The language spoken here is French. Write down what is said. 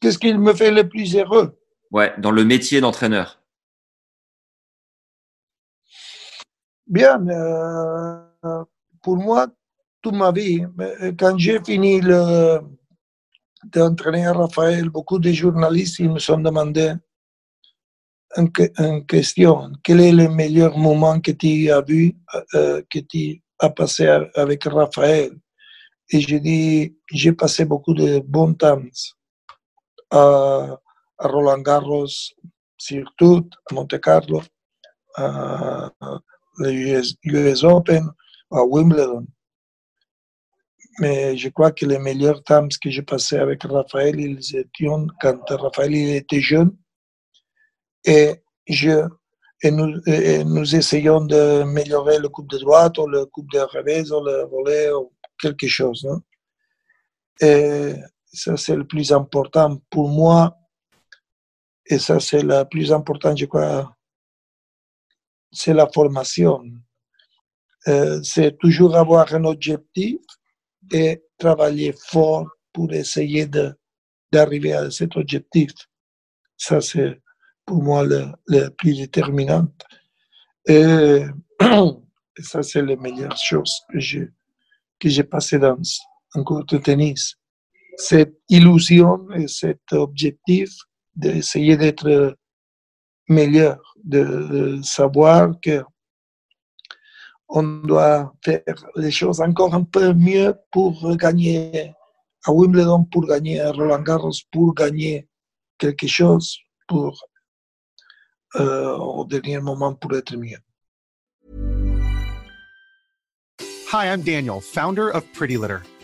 Qu'est-ce qui me fait le plus heureux? Ouais, dans le métier d'entraîneur. Bien, euh, pour moi, toute ma vie, mais quand j'ai fini le- d'entraîner Raphaël, beaucoup de journalistes ils me sont demandé une, que- une question. Quel est le meilleur moment que tu as vu, euh, que tu as passé avec Raphaël? Et j'ai dit, j'ai passé beaucoup de bons temps à, Roland Garros, surtout à Monte Carlo, à le US, Open, à Wimbledon. Mais je crois que les meilleurs temps que j'ai passé avec Raphaël, ils étaient quand Raphaël était jeune. Et, je, et, nous, et nous essayons d'améliorer le coup de droite ou le coup de revers ou le volet ou quelque chose. non? Et ça, c'est le plus important pour moi. Et ça, c'est le plus important, je crois, c'est la formation. Euh, c'est toujours avoir un objectif et travailler fort pour essayer d'arriver à cet objectif. Ça, c'est pour moi le, le plus déterminant. Et, et ça, c'est la meilleure chose que j'ai que j'ai passé dans un cours de tennis. Cette illusion et cet objectif d'essayer d'être meilleur, de savoir que on doit faire les choses encore un peu mieux pour gagner à Wimbledon, pour gagner à Roland Garros, pour gagner quelque chose, pour euh, au dernier moment pour être mieux. Hi, I'm Daniel, founder of Pretty Litter.